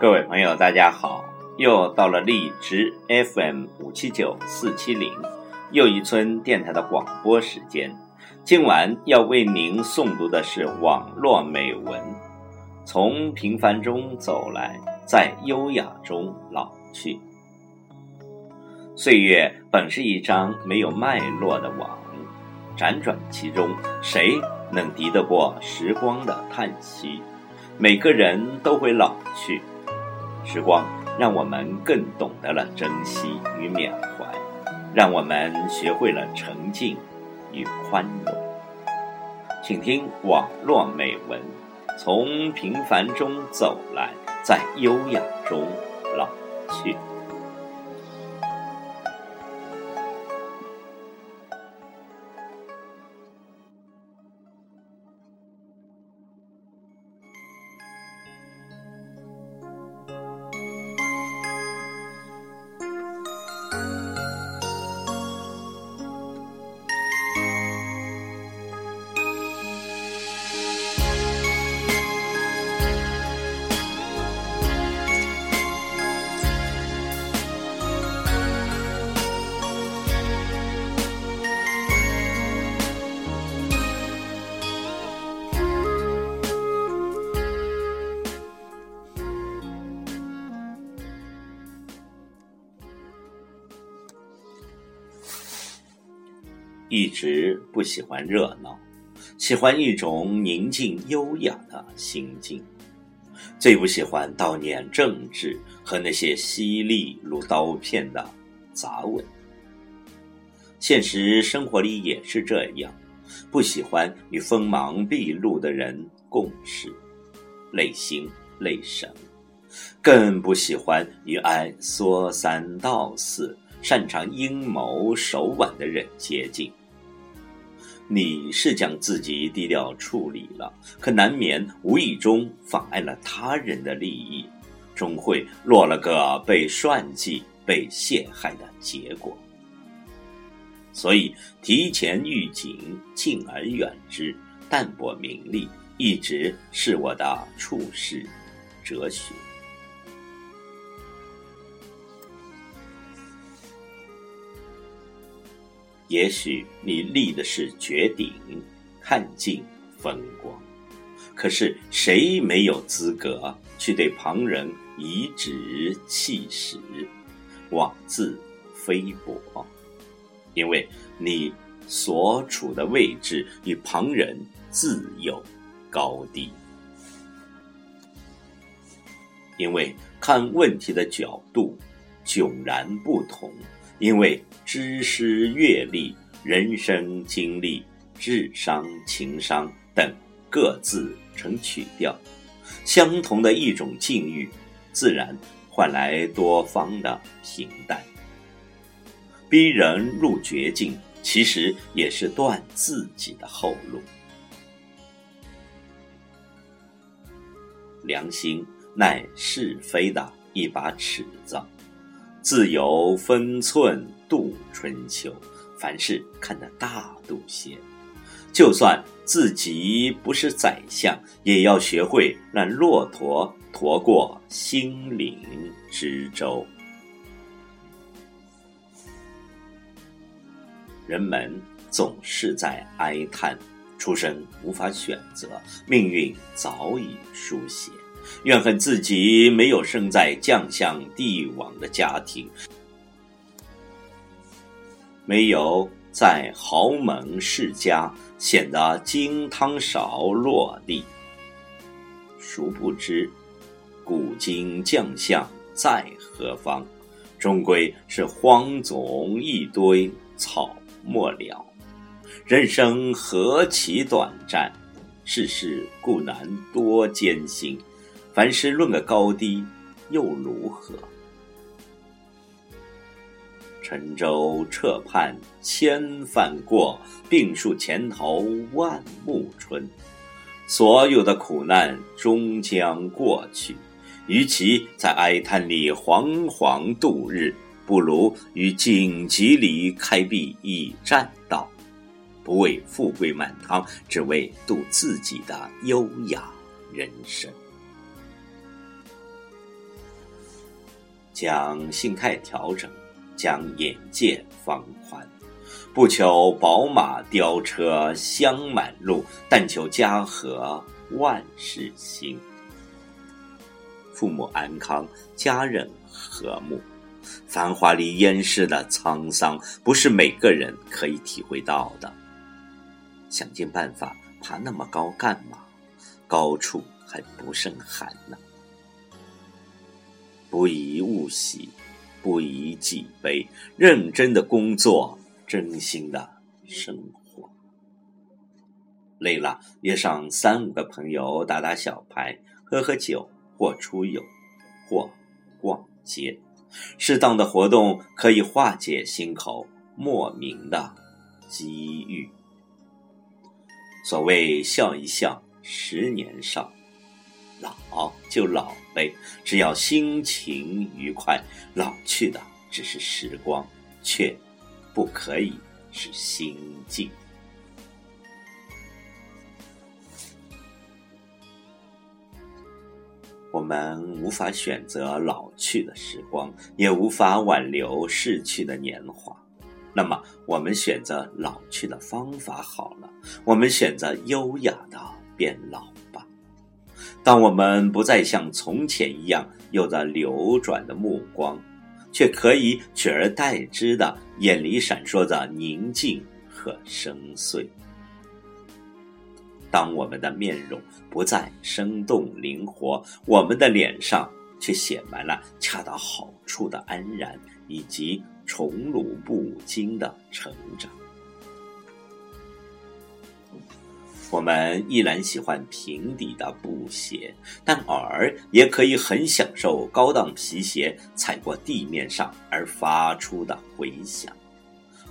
各位朋友，大家好！又到了荔枝 FM 五七九四七零又一村电台的广播时间。今晚要为您诵读的是网络美文：从平凡中走来，在优雅中老去。岁月本是一张没有脉络的网，辗转其中，谁能敌得过时光的叹息？每个人都会老去。时光让我们更懂得了珍惜与缅怀，让我们学会了沉静与宽容。请听网络美文：从平凡中走来，在优雅中老去。一直不喜欢热闹，喜欢一种宁静优雅的心境。最不喜欢悼念政治和那些犀利如刀片的杂文。现实生活里也是这样，不喜欢与锋芒毕露的人共事，累心累神；更不喜欢与爱说三道四、擅长阴谋手腕的人接近。你是将自己低调处理了，可难免无意中妨碍了他人的利益，终会落了个被算计、被陷害的结果。所以，提前预警，敬而远之，淡泊名利，一直是我的处世哲学。也许你立的是绝顶，看尽风光，可是谁没有资格去对旁人颐指气使、妄自菲薄？因为你所处的位置与旁人自有高低，因为看问题的角度迥然不同。因为知识、阅历、人生经历、智商、情商等各自成曲调，相同的一种境遇，自然换来多方的平淡。逼人入绝境，其实也是断自己的后路。良心乃是非的一把尺子。自有分寸度春秋，凡事看得大度些。就算自己不是宰相，也要学会让骆驼驮过心灵之舟。人们总是在哀叹，出生无法选择，命运早已书写。怨恨自己没有生在将相帝王的家庭，没有在豪门世家显得金汤勺落地。殊不知，古今将相在何方，终归是荒冢一堆草没了。人生何其短暂，世事固难多艰辛，凡事论个高低，又如何？沉舟侧畔千帆过，病树前头万木春。所有的苦难终将过去，与其在哀叹里惶惶度日，不如于荆棘里开辟一栈道，不为富贵满堂，只为度自己的优雅人生。将心态调整，将眼界放宽。不求宝马雕车香满路，但求家和万事兴。父母安康，家人和睦。繁华里淹饰的沧桑，不是每个人可以体会到的。想尽办法爬那么高干嘛？高处还不胜寒呢。不以物喜，不以己悲。认真的工作。真心的生活，累了约上三五个朋友打打小牌、喝喝酒，或出游，或逛街。适当的活动可以化解心口莫名的积郁。所谓笑一笑，十年少，老就老呗，只要心情愉快，老去的只是时光，却。不可以是心境。我们无法选择老去的时光，也无法挽留逝去的年华。那么，我们选择老去的方法好了，我们选择优雅的变老。当我们不再像从前一样有着流转的目光。却可以取而代之的，眼里闪烁着宁静和深邃。当我们的面容不再生动灵活，我们的脸上却写满了恰到好处的安然，以及宠辱不惊的成长。我们依然喜欢平底的布鞋，但偶尔也可以很享受高档皮鞋踩过地面上而发出的回响。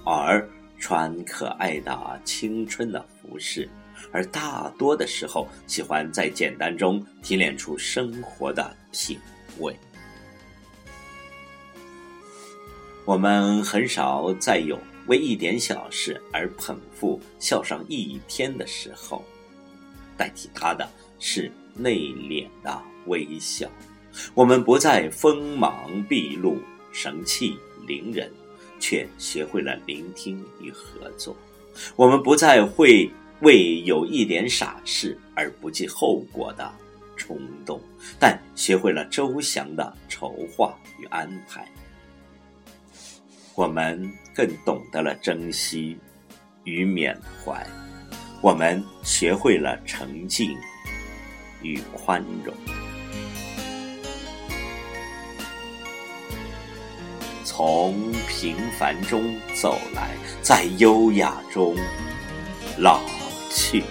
偶尔穿可爱的青春的服饰，而大多的时候喜欢在简单中提炼出生活的品味。我们很少再有。为一点小事而捧腹笑上一天的时候，代替他的是内敛的微笑。我们不再锋芒毕露、神气凌人，却学会了聆听与合作。我们不再会为有一点傻事而不计后果的冲动，但学会了周详的筹划与安排。我们更懂得了珍惜与缅怀，我们学会了沉静与宽容。从平凡中走来，在优雅中老去。